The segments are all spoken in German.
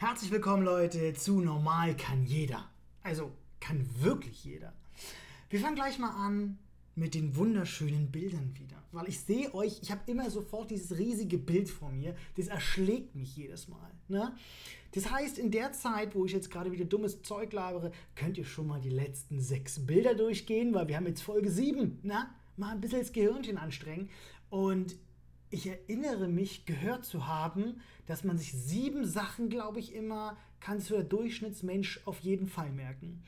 Herzlich willkommen, Leute, zu Normal kann jeder. Also kann wirklich jeder. Wir fangen gleich mal an mit den wunderschönen Bildern wieder. Weil ich sehe euch, ich habe immer sofort dieses riesige Bild vor mir. Das erschlägt mich jedes Mal. Ne? Das heißt, in der Zeit, wo ich jetzt gerade wieder dummes Zeug labere, könnt ihr schon mal die letzten sechs Bilder durchgehen, weil wir haben jetzt Folge 7. Na? Mal ein bisschen das Gehirnchen anstrengen. Und ich erinnere mich, gehört zu haben, dass man sich sieben Sachen, glaube ich, immer, kann so der Durchschnittsmensch auf jeden Fall merken.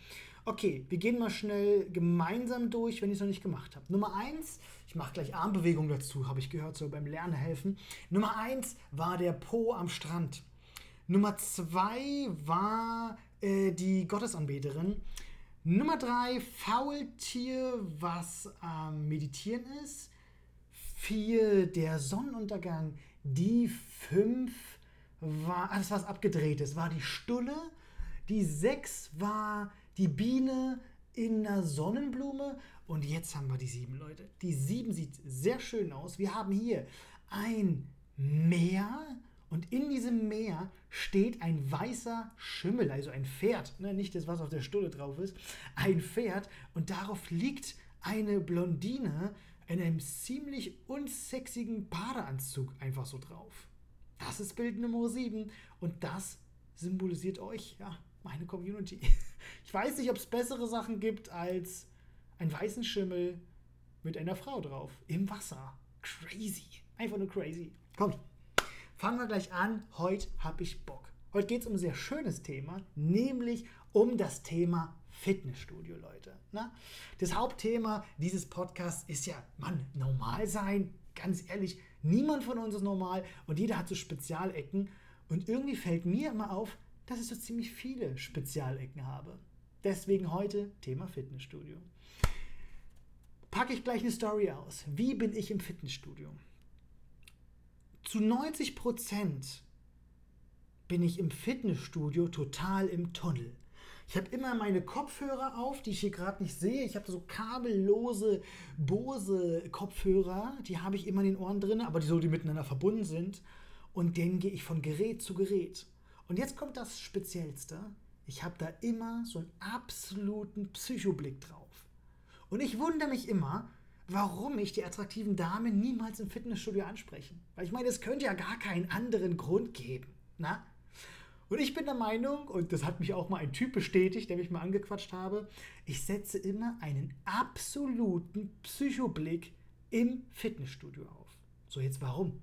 Okay, wir gehen mal schnell gemeinsam durch, wenn ich es noch nicht gemacht habe. Nummer eins, ich mache gleich Armbewegung dazu, habe ich gehört, soll beim Lernen helfen. Nummer eins war der Po am Strand. Nummer zwei war äh, die Gottesanbeterin. Nummer drei, Faultier, was am ähm, Meditieren ist. 4 der Sonnenuntergang, die 5 war, alles was abgedreht ist, war die Stulle, die 6 war die Biene in einer Sonnenblume und jetzt haben wir die 7, Leute. Die 7 sieht sehr schön aus. Wir haben hier ein Meer und in diesem Meer steht ein weißer Schimmel, also ein Pferd, ne, nicht das, was auf der Stulle drauf ist, ein Pferd und darauf liegt eine Blondine, in einem ziemlich unsexigen Badeanzug einfach so drauf. Das ist Bild Nummer 7 und das symbolisiert euch, ja, meine Community. Ich weiß nicht, ob es bessere Sachen gibt als einen weißen Schimmel mit einer Frau drauf. Im Wasser. Crazy. Einfach nur crazy. Kommt. Fangen wir gleich an. Heute habe ich Bock. Heute geht es um ein sehr schönes Thema, nämlich um das Thema Fitnessstudio, Leute. Na? Ne? Das Hauptthema dieses Podcasts ist ja, Mann, normal sein. Ganz ehrlich, niemand von uns ist normal und jeder hat so Spezialecken. Und irgendwie fällt mir immer auf, dass ich so ziemlich viele Spezialecken habe. Deswegen heute Thema Fitnessstudio. Packe ich gleich eine Story aus. Wie bin ich im Fitnessstudio? Zu 90 Prozent bin ich im Fitnessstudio total im Tunnel. Ich habe immer meine Kopfhörer auf, die ich hier gerade nicht sehe. Ich habe so kabellose Bose-Kopfhörer, die habe ich immer in den Ohren drin, aber die so, die miteinander verbunden sind. Und dann gehe ich von Gerät zu Gerät. Und jetzt kommt das Speziellste. Ich habe da immer so einen absoluten Psychoblick drauf. Und ich wundere mich immer, warum mich die attraktiven Damen niemals im Fitnessstudio ansprechen. Weil ich meine, es könnte ja gar keinen anderen Grund geben. Na? Und ich bin der Meinung, und das hat mich auch mal ein Typ bestätigt, der mich mal angequatscht habe, ich setze immer einen absoluten Psychoblick im Fitnessstudio auf. So, jetzt warum?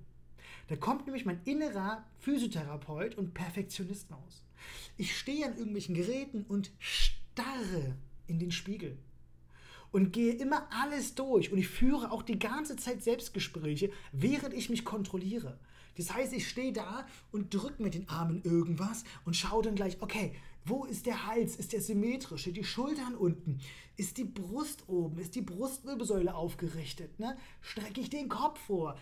Da kommt nämlich mein innerer Physiotherapeut und Perfektionist raus. Ich stehe an irgendwelchen Geräten und starre in den Spiegel und gehe immer alles durch und ich führe auch die ganze Zeit Selbstgespräche, während ich mich kontrolliere. Das heißt, ich stehe da und drücke mit den Armen irgendwas und schaue dann gleich, okay, wo ist der Hals? Ist der symmetrisch? Sind die Schultern unten? Ist die Brust oben? Ist die Brustwirbelsäule aufgerichtet? Ne? Strecke ich den Kopf vor?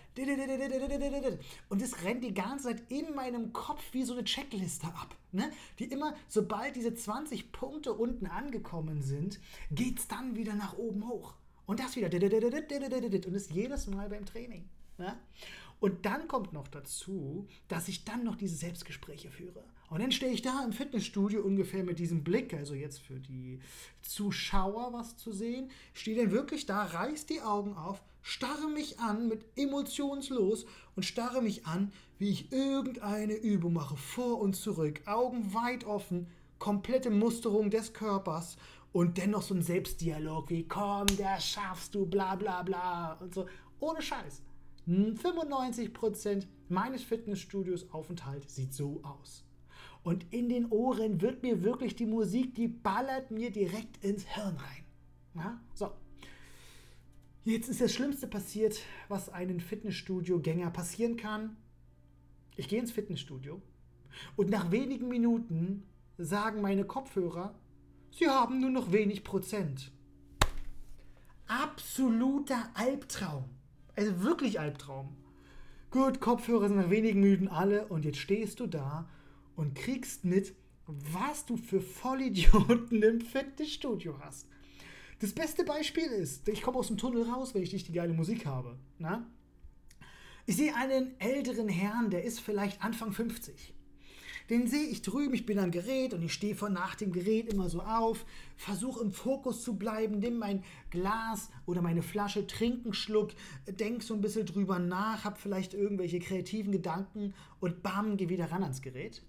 Und es rennt die ganze Zeit in meinem Kopf wie so eine Checkliste ab. Ne? Die immer, sobald diese 20 Punkte unten angekommen sind, geht es dann wieder nach oben hoch. Und das wieder. Und das jedes Mal beim Training. Ne? Und dann kommt noch dazu, dass ich dann noch diese Selbstgespräche führe. Und dann stehe ich da im Fitnessstudio ungefähr mit diesem Blick, also jetzt für die Zuschauer was zu sehen, stehe dann wirklich da, reiß die Augen auf, starre mich an mit emotionslos und starre mich an, wie ich irgendeine Übung mache, vor und zurück, Augen weit offen, komplette Musterung des Körpers und dennoch so ein Selbstdialog wie komm, das schaffst du, bla bla bla und so, ohne Scheiß. 95% meines Fitnessstudios Aufenthalt sieht so aus. Und in den Ohren wird mir wirklich die Musik, die ballert mir direkt ins Hirn rein. Ja? So. Jetzt ist das Schlimmste passiert, was einem Fitnessstudio-Gänger passieren kann. Ich gehe ins Fitnessstudio und nach wenigen Minuten sagen meine Kopfhörer, sie haben nur noch wenig Prozent. Absoluter Albtraum. Also wirklich Albtraum. Gut, Kopfhörer sind nach wenigen Minuten alle und jetzt stehst du da und kriegst mit, was du für Vollidioten im Fitnessstudio hast. Das beste Beispiel ist, ich komme aus dem Tunnel raus, wenn ich nicht die geile Musik habe. Na? Ich sehe einen älteren Herrn, der ist vielleicht Anfang 50. den sehe ich drüben, ich bin am Gerät und ich stehe vor nach dem Gerät immer so auf, versuche im Fokus zu bleiben, nimm mein Glas oder meine Flasche, trink einen Schluck, denk so ein bisschen drüber nach, hab vielleicht irgendwelche kreativen Gedanken und bam, geh wieder ran ans Gerät.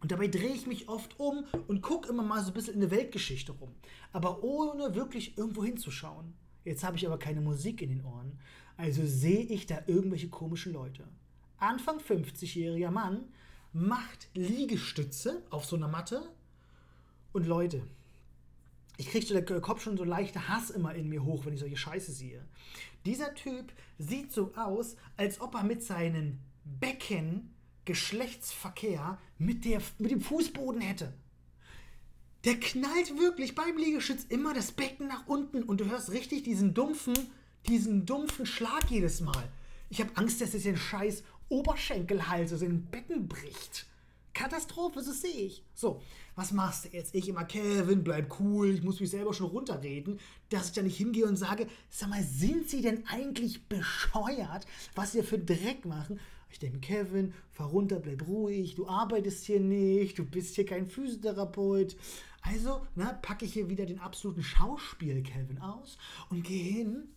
Und dabei drehe ich mich oft um und gucke immer mal so ein bisschen in der Weltgeschichte rum. Aber ohne wirklich irgendwo hinzuschauen. Jetzt habe ich aber keine Musik in den Ohren. Also sehe ich da irgendwelche komischen Leute. Anfang 50-jähriger Mann macht Liegestütze auf so einer Matte. Und Leute, ich kriege so der Kopf schon so leichter Hass immer in mir hoch, wenn ich solche Scheiße sehe. Dieser Typ sieht so aus, als ob er mit seinen Becken Geschlechtsverkehr mit, der, mit dem Fußboden hätte. Der knallt wirklich beim Liegestütz immer das Becken nach unten und du hörst richtig diesen dumpfen, diesen dumpfen Schlag jedes Mal. Ich habe Angst, dass es den scheiß Oberschenkelhals aus dem Becken bricht. Katastrophe, so sehe ich. So, was machst du jetzt? Ich immer, Kevin, bleib cool, ich muss mich selber schon runterreden, dass ich da nicht hingehe und sage, sag mal, sind sie denn eigentlich bescheuert, was sie für Dreck machen? Ich denke, Kevin, fahr runter, bleib ruhig, du arbeitest hier nicht, du bist hier kein Physiotherapeut. Also ne, packe ich hier wieder den absoluten Schauspiel-Kevin aus und gehe hin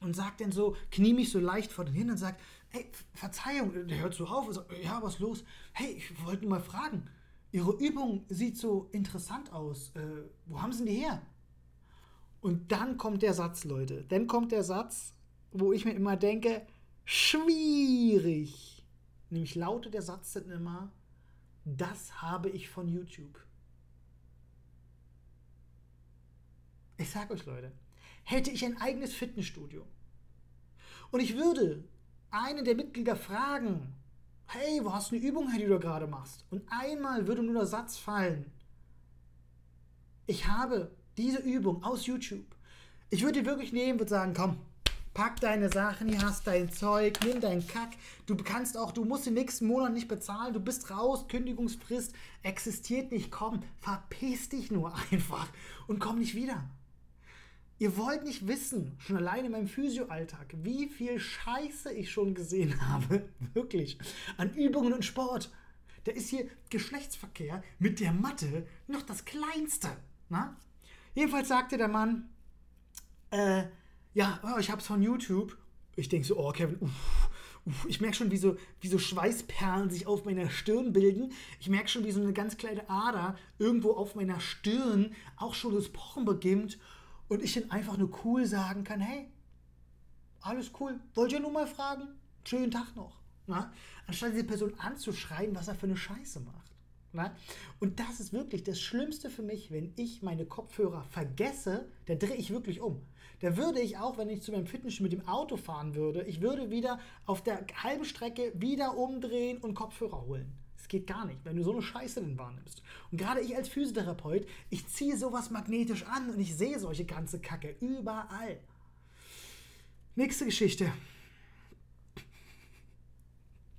und sag dann so, knie mich so leicht vor den hin und sag, ey, Verzeihung, der hört so auf, so, ja, was los? Hey, ich wollte nur mal fragen, Ihre Übung sieht so interessant aus, äh, wo haben Sie die her? Und dann kommt der Satz, Leute, dann kommt der Satz, wo ich mir immer denke, schwierig. Nämlich lautet der Satz dann immer, das habe ich von YouTube. Ich sag euch, Leute, hätte ich ein eigenes Fitnessstudio und ich würde einen der Mitglieder fragen, hey, wo hast du eine Übung, die du gerade machst? Und einmal würde nur der Satz fallen, ich habe diese Übung aus YouTube. Ich würde die wirklich nehmen, würde sagen, komm, pack deine Sachen, hier hast dein Zeug, nimm deinen Kack. Du kannst auch, du musst den nächsten Monat nicht bezahlen, du bist raus, Kündigungsfrist existiert nicht, komm, verpiss dich nur einfach und komm nicht wieder. Ihr wollt nicht wissen, schon allein in meinem Physioalltag, wie viel Scheiße ich schon gesehen habe, wirklich, an Übungen und Sport. Da ist hier Geschlechtsverkehr mit der Matte noch das Kleinste. Na? Jedenfalls sagte der Mann, äh, ja, oh, ich hab's von YouTube. Ich denke so, oh, Kevin, uff, uff. ich merke schon, wie so, wie so Schweißperlen sich auf meiner Stirn bilden. Ich merke schon, wie so eine ganz kleine Ader irgendwo auf meiner Stirn auch schon das Pochen beginnt. Und ich dann einfach nur cool sagen kann, hey, alles cool, wollt ihr nur mal fragen? Schönen Tag noch. Na? Anstatt diese Person anzuschreien, was er für eine Scheiße macht. Na? Und das ist wirklich das Schlimmste für mich, wenn ich meine Kopfhörer vergesse, da drehe ich wirklich um. Da würde ich auch, wenn ich zu meinem Fitnessstudio mit dem Auto fahren würde, ich würde wieder auf der halben Strecke wieder umdrehen und Kopfhörer holen. Geht gar nicht, wenn du so eine Scheiße denn wahrnimmst. Und gerade ich als Physiotherapeut, ich ziehe sowas magnetisch an und ich sehe solche ganze Kacke überall. Nächste Geschichte.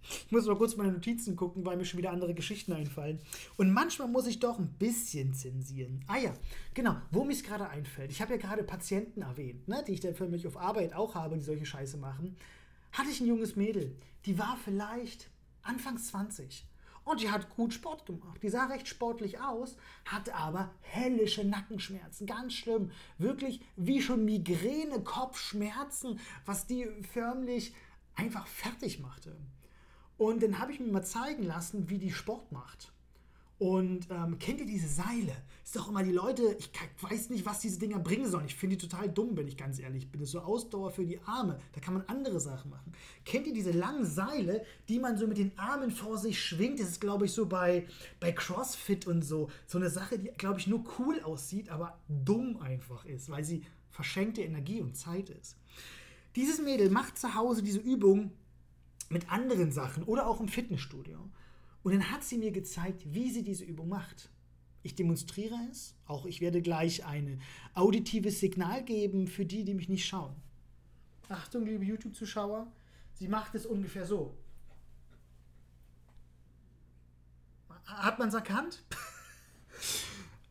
Ich muss mal kurz meine Notizen gucken, weil mir schon wieder andere Geschichten einfallen. Und manchmal muss ich doch ein bisschen zensieren. Ah ja, genau, wo mir es gerade einfällt. Ich habe ja gerade Patienten erwähnt, ne, die ich dann für mich auf Arbeit auch habe, die solche Scheiße machen. Hatte ich ein junges Mädel, die war vielleicht Anfangs 20. Und die hat gut Sport gemacht. Die sah recht sportlich aus, hatte aber hellische Nackenschmerzen. Ganz schlimm. Wirklich wie schon Migräne, Kopfschmerzen, was die förmlich einfach fertig machte. Und dann habe ich mir mal zeigen lassen, wie die Sport macht. Und ähm, kennt ihr diese Seile? Ist doch immer die Leute, ich weiß nicht, was diese Dinger bringen sollen. Ich finde die total dumm, wenn ich ganz ehrlich bin. Das ist so Ausdauer für die Arme. Da kann man andere Sachen machen. Kennt ihr diese langen Seile, die man so mit den Armen vor sich schwingt? Das ist, glaube ich, so bei, bei CrossFit und so. So eine Sache, die, glaube ich, nur cool aussieht, aber dumm einfach ist, weil sie verschenkte Energie und Zeit ist. Dieses Mädel macht zu Hause diese Übung mit anderen Sachen oder auch im Fitnessstudio. Und dann hat sie mir gezeigt, wie sie diese Übung macht. Ich demonstriere es. Auch ich werde gleich ein auditives Signal geben für die, die mich nicht schauen. Achtung, liebe YouTube-Zuschauer, sie macht es ungefähr so. Hat man es erkannt?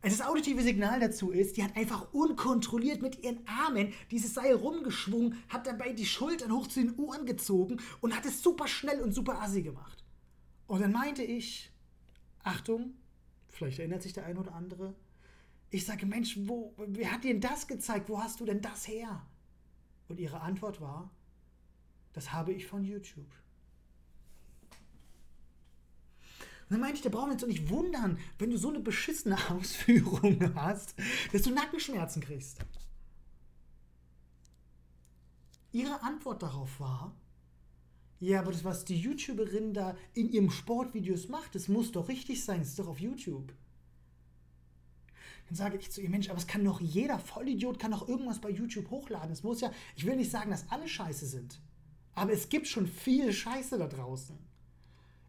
Das auditive Signal dazu ist, die hat einfach unkontrolliert mit ihren Armen dieses Seil rumgeschwungen, hat dabei die Schultern hoch zu den Ohren gezogen und hat es super schnell und super assi gemacht. Und dann meinte ich, Achtung, vielleicht erinnert sich der eine oder andere, ich sage, Mensch, wo, wer hat dir denn das gezeigt? Wo hast du denn das her? Und ihre Antwort war, das habe ich von YouTube. Und dann meinte ich, da brauchen wir uns doch nicht wundern, wenn du so eine beschissene Ausführung hast, dass du Nackenschmerzen kriegst. Ihre Antwort darauf war, ja, aber das, was die YouTuberin da in ihrem Sportvideos macht, das muss doch richtig sein, das ist doch auf YouTube. Dann sage ich zu ihr, Mensch, aber es kann doch jeder Vollidiot kann doch irgendwas bei YouTube hochladen. Es muss ja, ich will nicht sagen, dass alle scheiße sind, aber es gibt schon viel Scheiße da draußen.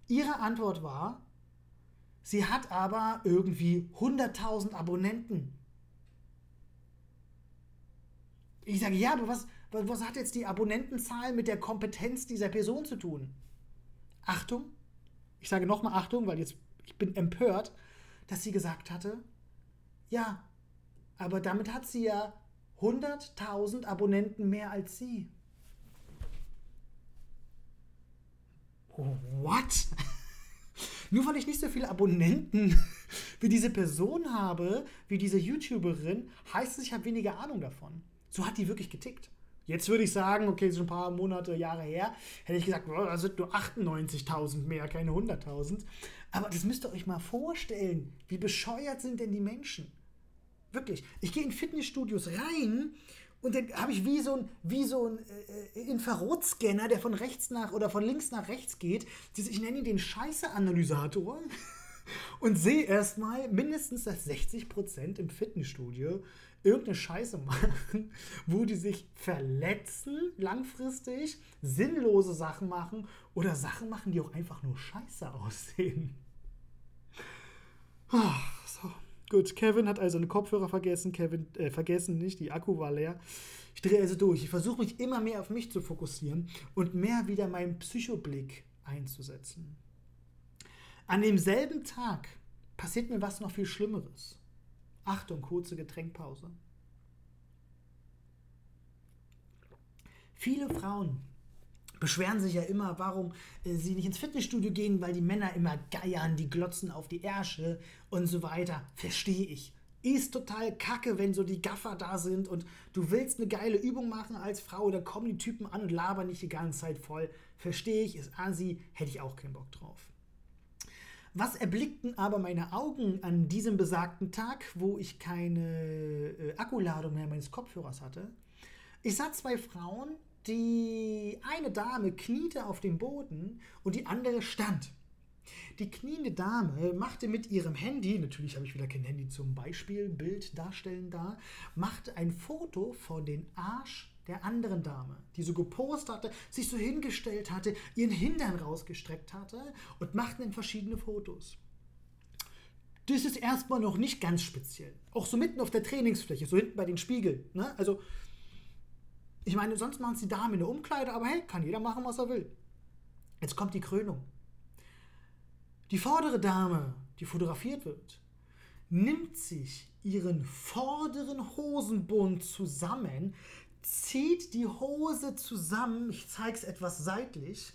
Ihre Antwort war, sie hat aber irgendwie 100.000 Abonnenten. Ich sage, ja, aber was, was hat jetzt die Abonnentenzahl mit der Kompetenz dieser Person zu tun? Achtung, ich sage nochmal Achtung, weil jetzt ich bin empört, dass sie gesagt hatte, ja, aber damit hat sie ja 100.000 Abonnenten mehr als sie. What? Nur weil ich nicht so viele Abonnenten wie diese Person habe, wie diese YouTuberin, heißt es, ich habe weniger Ahnung davon. So hat die wirklich getickt. Jetzt würde ich sagen, okay, so ein paar Monate, Jahre her, hätte ich gesagt, oh, da sind nur 98.000 mehr, keine 100.000. Aber das müsst ihr euch mal vorstellen. Wie bescheuert sind denn die Menschen? Wirklich. Ich gehe in Fitnessstudios rein und dann habe ich wie so ein, wie so ein äh, Infrarotscanner, der von rechts nach oder von links nach rechts geht. Ich nenne ihn den Scheiße-Analysator und sehe erstmal mindestens, dass 60% im Fitnessstudio irgendeine Scheiße machen, wo die sich verletzen langfristig, sinnlose Sachen machen oder Sachen machen, die auch einfach nur scheiße aussehen. So. Gut, Kevin hat also einen Kopfhörer vergessen. Kevin, äh, vergessen nicht, die Akku war leer. Ich drehe also durch. Ich versuche mich immer mehr auf mich zu fokussieren und mehr wieder meinen Psychoblick einzusetzen. An demselben Tag passiert mir was noch viel Schlimmeres. Achtung, kurze Getränkpause. Viele Frauen beschweren sich ja immer, warum äh, sie nicht ins Fitnessstudio gehen, weil die Männer immer geiern, die glotzen auf die Ärsche und so weiter. Verstehe ich. Ist total kacke, wenn so die Gaffer da sind und du willst eine geile Übung machen als Frau, da kommen die Typen an und labern nicht die ganze Zeit voll. Verstehe ich, ist Asi, hätte ich auch keinen Bock drauf. Was erblickten aber meine Augen an diesem besagten Tag, wo ich keine äh, Akkuladung mehr meines Kopfhörers hatte? Ich sah zwei Frauen, die eine Dame kniete auf dem Boden und die andere stand. Die kniende Dame machte mit ihrem Handy, natürlich habe ich wieder kein Handy zum Beispielbild darstellen da, machte ein Foto von den Arsch der anderen Dame, die so gepostet hatte, sich so hingestellt hatte, ihren Hintern rausgestreckt hatte und machten dann verschiedene Fotos. Das ist erstmal noch nicht ganz speziell. Auch so mitten auf der Trainingsfläche, so hinten bei den Spiegeln. Ne? Also ich meine, sonst machen es die Damen in der Umkleide, aber hey, kann jeder machen, was er will. Jetzt kommt die Krönung. Die vordere Dame, die fotografiert wird, nimmt sich ihren vorderen Hosenbund zusammen, zieht die Hose zusammen, ich zeige es etwas seitlich,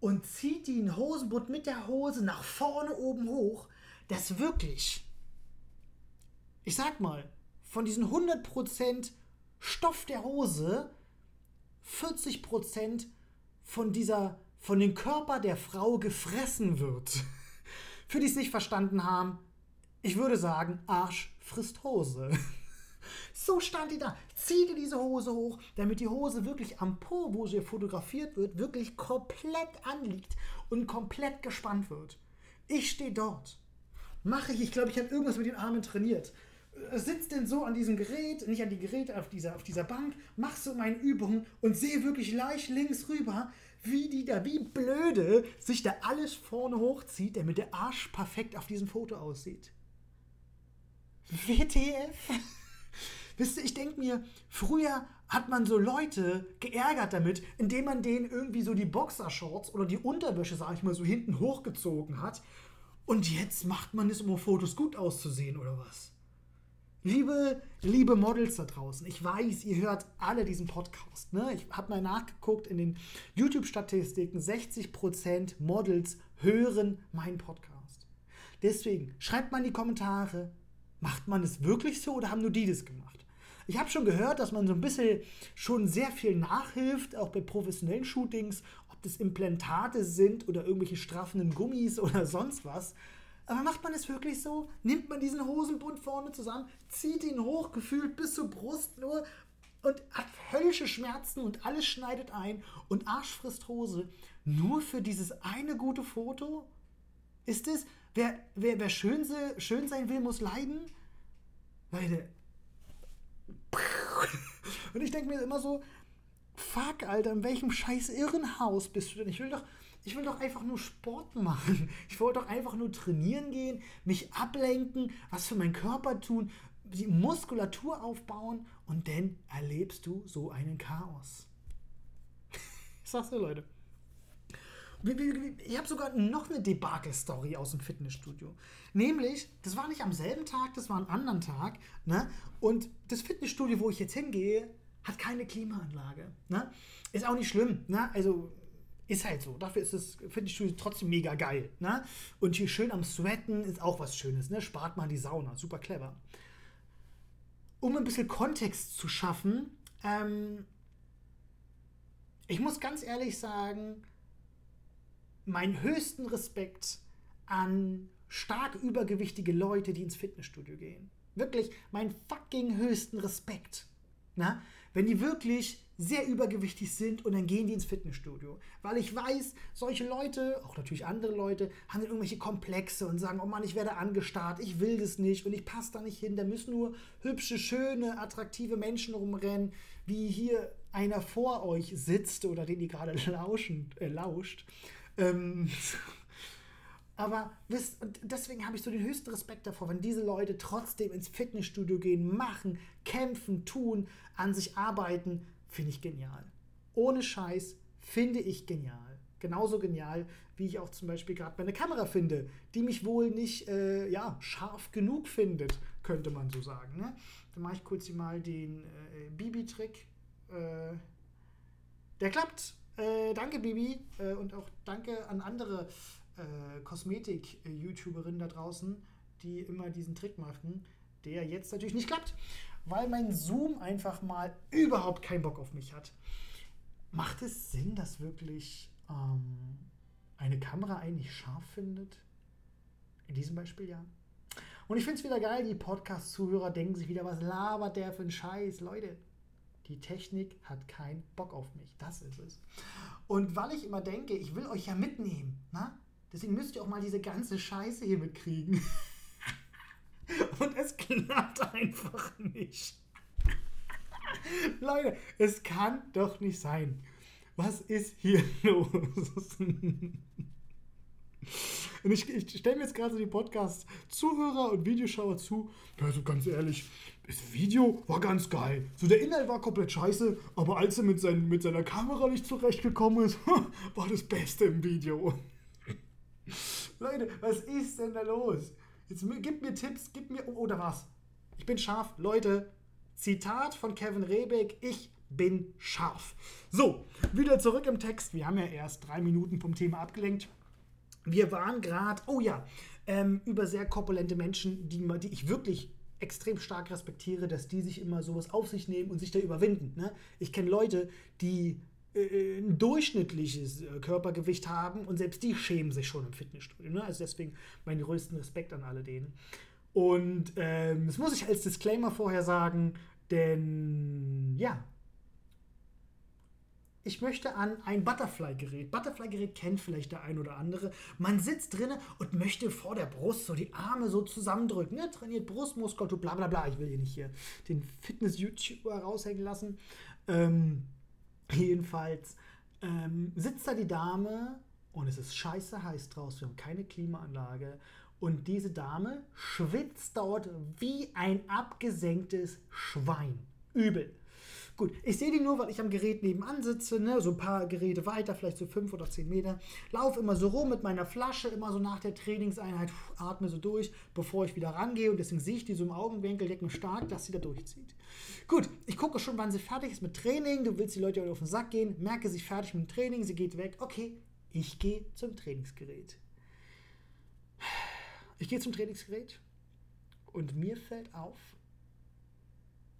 und zieht den Hosenbund mit der Hose nach vorne oben hoch, das wirklich, ich sag mal, von diesen 100% Stoff der Hose 40% von dieser, von dem Körper der Frau gefressen wird. Für die es nicht verstanden haben, ich würde sagen, Arsch frisst Hose. So stand die da. Zieh dir diese Hose hoch, damit die Hose wirklich am Po, wo sie fotografiert wird, wirklich komplett anliegt und komplett gespannt wird. Ich stehe dort. Mache ich, ich glaube, ich habe irgendwas mit den Armen trainiert sitzt denn so an diesem Gerät, nicht an die Geräte, auf dieser, auf dieser Bank, mach so meine Übungen und sehe wirklich leicht links rüber, wie die da, wie blöde, sich da alles vorne hochzieht, damit der Arsch perfekt auf diesem Foto aussieht. WTF? Wisst ihr, ich denke mir, früher hat man so Leute geärgert damit, indem man denen irgendwie so die Boxershorts oder die Unterwäsche, sag ich mal, so hinten hochgezogen hat. Und jetzt macht man es, um auf Fotos gut auszusehen, oder was? Liebe, liebe Models da draußen, ich weiß, ihr hört alle diesen Podcast. Ne? Ich habe mal nachgeguckt in den YouTube-Statistiken, 60% Models hören meinen Podcast. Deswegen, schreibt mal in die Kommentare, macht man es wirklich so oder haben nur die das gemacht? Ich habe schon gehört, dass man so ein bisschen schon sehr viel nachhilft, auch bei professionellen Shootings, ob das Implantate sind oder irgendwelche straffenden Gummis oder sonst was. Aber macht man es wirklich so? Nimmt man diesen Hosenbund vorne zusammen, zieht ihn hoch, gefühlt bis zur Brust nur und hat höllische Schmerzen und alles schneidet ein und Arsch frisst Hose. Nur für dieses eine gute Foto? Ist es, wer, wer, wer schön, schön sein will, muss leiden? Leute. Und ich denke mir immer so, fuck, Alter, in welchem scheiß Irrenhaus bist du denn? Ich will doch, ich will doch einfach nur Sport machen. Ich wollte doch einfach nur trainieren gehen, mich ablenken, was für meinen Körper tun, die Muskulatur aufbauen und dann erlebst du so einen Chaos. Ich sag's dir, Leute. Ich habe sogar noch eine Debakel-Story aus dem Fitnessstudio. Nämlich, das war nicht am selben Tag, das war am anderen Tag. Ne? Und das Fitnessstudio, wo ich jetzt hingehe, hat keine Klimaanlage. Ne? Ist auch nicht schlimm. Ne? Also ist halt so. Dafür ist das Fitnessstudio trotzdem mega geil. Ne? Und hier schön am Sweaten ist auch was Schönes. Ne? Spart mal die Sauna. Super clever. Um ein bisschen Kontext zu schaffen, ähm, ich muss ganz ehrlich sagen, meinen höchsten Respekt an stark übergewichtige Leute, die ins Fitnessstudio gehen. Wirklich meinen fucking höchsten Respekt. Na? Wenn die wirklich sehr übergewichtig sind und dann gehen die ins Fitnessstudio. Weil ich weiß, solche Leute, auch natürlich andere Leute, haben dann irgendwelche Komplexe und sagen, oh Mann, ich werde angestarrt, ich will das nicht und ich passe da nicht hin. Da müssen nur hübsche, schöne, attraktive Menschen rumrennen, wie hier einer vor euch sitzt oder den ihr gerade lauschen, äh, lauscht. Ähm, aber wisst, und deswegen habe ich so den höchsten Respekt davor, wenn diese Leute trotzdem ins Fitnessstudio gehen, machen, kämpfen, tun, an sich arbeiten, finde ich genial. Ohne Scheiß finde ich genial. Genauso genial, wie ich auch zum Beispiel gerade meine Kamera finde, die mich wohl nicht äh, ja, scharf genug findet, könnte man so sagen. Ne? Dann mache ich kurz mal den äh, Bibi-Trick. Äh, der klappt. Äh, danke, Bibi. Äh, und auch danke an andere äh, Kosmetik-YouTuberinnen da draußen, die immer diesen Trick machen, der jetzt natürlich nicht klappt, weil mein Zoom einfach mal überhaupt keinen Bock auf mich hat. Macht es Sinn, dass wirklich ähm, eine Kamera eigentlich scharf findet? In diesem Beispiel ja. Und ich finde es wieder geil, die Podcast-Zuhörer denken sich wieder, was labert der für ein Scheiß? Leute, die Technik hat keinen Bock auf mich. Das ist es. Und weil ich immer denke, ich will euch ja mitnehmen, na? deswegen müsst ihr auch mal diese ganze Scheiße hier mitkriegen. Und es klappt einfach nicht. Leute, es kann doch nicht sein. Was ist hier los? Und ich, ich stelle mir jetzt gerade so die Podcast-Zuhörer und Videoschauer zu. Also ganz ehrlich, das Video war ganz geil. So der Inhalt war komplett scheiße, aber als er mit, sein, mit seiner Kamera nicht zurechtgekommen ist, war das Beste im Video. Leute, was ist denn da los? Jetzt gib mir Tipps, gib mir. Oder was? Ich bin scharf. Leute, Zitat von Kevin Rebeck: Ich bin scharf. So, wieder zurück im Text. Wir haben ja erst drei Minuten vom Thema abgelenkt. Wir waren gerade, oh ja, ähm, über sehr korpulente Menschen, die, die ich wirklich extrem stark respektiere, dass die sich immer sowas auf sich nehmen und sich da überwinden. Ne? Ich kenne Leute, die äh, ein durchschnittliches äh, Körpergewicht haben und selbst die schämen sich schon im Fitnessstudio. Ne? Also deswegen meinen größten Respekt an alle denen. Und ähm, das muss ich als Disclaimer vorher sagen, denn ja, ich möchte an ein Butterfly-Gerät. Butterfly-Gerät kennt vielleicht der ein oder andere. Man sitzt drinnen und möchte vor der Brust so die Arme so zusammendrücken. Ne? Trainiert Brustmuskulatur, bla bla bla. Ich will hier nicht hier den Fitness-YouTuber raushängen lassen. Ähm, jedenfalls ähm, sitzt da die Dame und es ist scheiße heiß draußen. Wir haben keine Klimaanlage. Und diese Dame schwitzt dort wie ein abgesenktes Schwein. Übel. Gut, ich sehe die nur, weil ich am Gerät nebenan sitze, ne? so ein paar Geräte weiter, vielleicht so fünf oder zehn Meter. Laufe immer so rum mit meiner Flasche, immer so nach der Trainingseinheit, atme so durch, bevor ich wieder rangehe. Und deswegen sehe ich die so im Augenwinkel, denke mir stark, dass sie da durchzieht. Gut, ich gucke schon, wann sie fertig ist mit Training. Du willst die Leute auf den Sack gehen, merke sie fertig mit dem Training, sie geht weg. Okay, ich gehe zum Trainingsgerät. Ich gehe zum Trainingsgerät und mir fällt auf,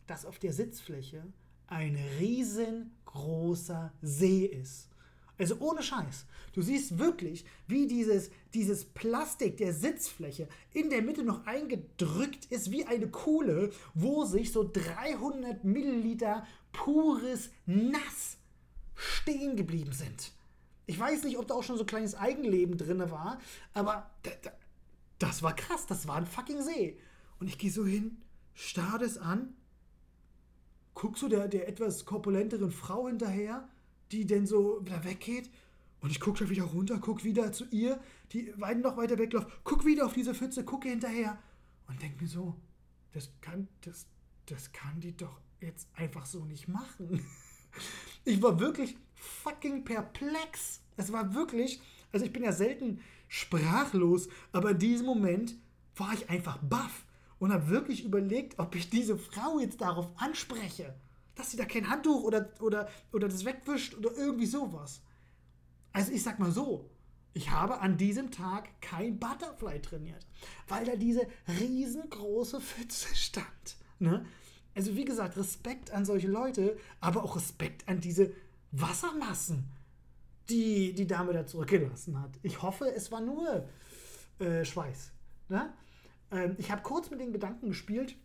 dass auf der Sitzfläche ein riesengroßer See ist. Also ohne Scheiß. Du siehst wirklich, wie dieses, dieses Plastik der Sitzfläche in der Mitte noch eingedrückt ist, wie eine Kuhle, wo sich so 300 Milliliter pures Nass stehen geblieben sind. Ich weiß nicht, ob da auch schon so ein kleines Eigenleben drin war, aber das war krass. Das war ein fucking See. Und ich gehe so hin, starr das an guck so der, der etwas korpulenteren Frau hinterher, die denn so wieder weggeht. Und ich gucke da wieder runter, guck wieder zu ihr, die weiden noch weiter wegläuft, guck wieder auf diese Pfütze, gucke hinterher und denke mir so, das kann, das, das kann die doch jetzt einfach so nicht machen. Ich war wirklich fucking perplex. Es war wirklich, also ich bin ja selten sprachlos, aber in diesem Moment war ich einfach baff und habe wirklich überlegt, ob ich diese Frau jetzt darauf anspreche, dass sie da kein Handtuch oder, oder, oder das wegwischt oder irgendwie sowas. Also ich sag mal so, ich habe an diesem Tag kein Butterfly trainiert, weil da diese riesengroße Pfütze stand. Ne? Also wie gesagt, Respekt an solche Leute, aber auch Respekt an diese Wassermassen, die die Dame da zurückgelassen hat. Ich hoffe, es war nur äh, Schweiß. Ne? Ähm, ich habe kurz mit den Gedanken gespielt,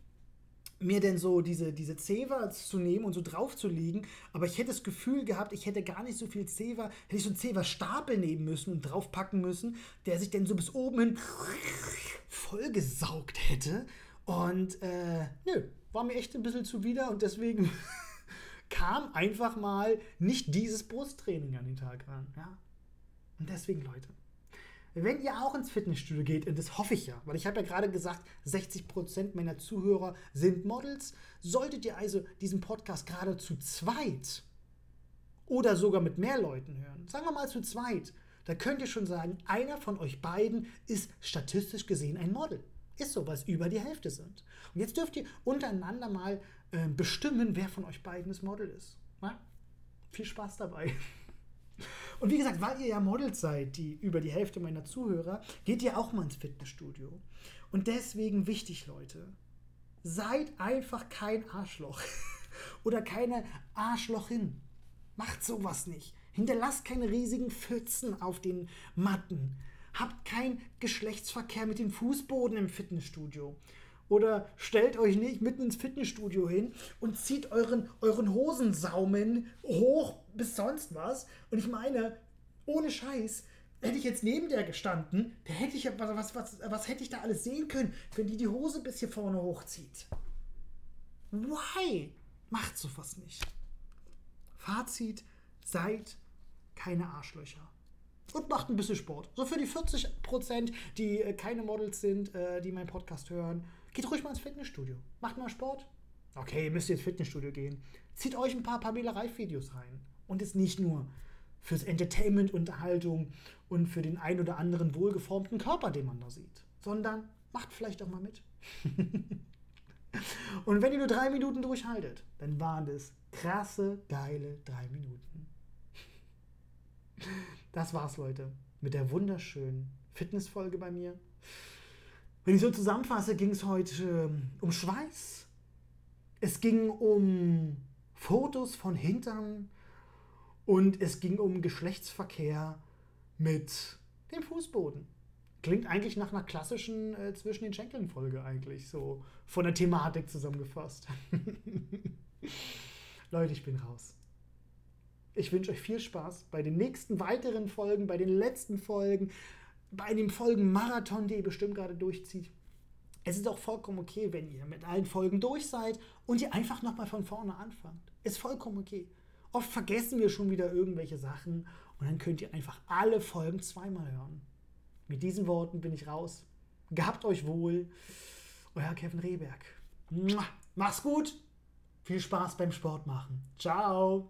mir denn so diese, diese Zewa zu nehmen und so drauf zu legen, aber ich hätte das Gefühl gehabt, ich hätte gar nicht so viel Zewa, hätte ich so einen Zewa-Stapel nehmen müssen und draufpacken müssen, der sich dann so bis oben hin vollgesaugt hätte. Und äh, nö, war mir echt ein bisschen zuwider und deswegen kam einfach mal nicht dieses Brusttraining an den Tag ran. Ja? Und deswegen, Leute, wenn ihr auch ins Fitnessstudio geht, und das hoffe ich ja, weil ich habe ja gerade gesagt, 60% meiner Zuhörer sind Models, solltet ihr also diesen Podcast gerade zu zweit oder sogar mit mehr Leuten hören, sagen wir mal zu zweit, da könnt ihr schon sagen, einer von euch beiden ist statistisch gesehen ein Model. Ist so, weil es über die Hälfte sind. Und jetzt dürft ihr untereinander mal äh, bestimmen, wer von euch beiden das Model ist. Na? Viel Spaß dabei. Und wie gesagt, weil ihr ja Models seid, die über die Hälfte meiner Zuhörer, geht ihr auch mal ins Fitnessstudio. Und deswegen wichtig, Leute, seid einfach kein Arschloch oder keine Arschlochin. Macht sowas nicht. Hinterlasst keine riesigen Pfützen auf den Matten. Habt keinen Geschlechtsverkehr mit dem Fußboden im Fitnessstudio. Oder stellt euch nicht mitten ins Fitnessstudio hin und zieht euren, euren Hosensaumen hoch bis sonst was. Und ich meine, ohne Scheiß, hätte ich jetzt neben der gestanden, da hätte ich was, was, was, was hätte ich da alles sehen können, wenn die die Hose bis hier vorne hochzieht. Why? Macht sowas nicht. Fazit, seid keine Arschlöcher. Und macht ein bisschen Sport. So für die 40%, die äh, keine Models sind, äh, die meinen Podcast hören, Geht ruhig mal ins Fitnessstudio. Macht mal Sport. Okay, ihr müsst ins Fitnessstudio gehen. Zieht euch ein paar Pamela Reif-Videos rein. Und ist nicht nur fürs Entertainment, Unterhaltung und für den ein oder anderen wohlgeformten Körper, den man da sieht, sondern macht vielleicht auch mal mit. und wenn ihr nur drei Minuten durchhaltet, dann waren das krasse, geile drei Minuten. Das war's, Leute, mit der wunderschönen Fitnessfolge bei mir. Wenn ich so zusammenfasse, ging es heute ähm, um Schweiß. Es ging um Fotos von Hintern und es ging um Geschlechtsverkehr mit dem Fußboden. Klingt eigentlich nach einer klassischen äh, zwischen den Schenkeln Folge eigentlich so von der Thematik zusammengefasst. Leute, ich bin raus. Ich wünsche euch viel Spaß bei den nächsten weiteren Folgen, bei den letzten Folgen bei dem Folgenmarathon, den ihr bestimmt gerade durchzieht. Es ist auch vollkommen okay, wenn ihr mit allen Folgen durch seid und ihr einfach nochmal von vorne anfangt. Ist vollkommen okay. Oft vergessen wir schon wieder irgendwelche Sachen und dann könnt ihr einfach alle Folgen zweimal hören. Mit diesen Worten bin ich raus. Gehabt euch wohl. Euer Kevin Rehberg. Mach's gut. Viel Spaß beim Sport machen. Ciao.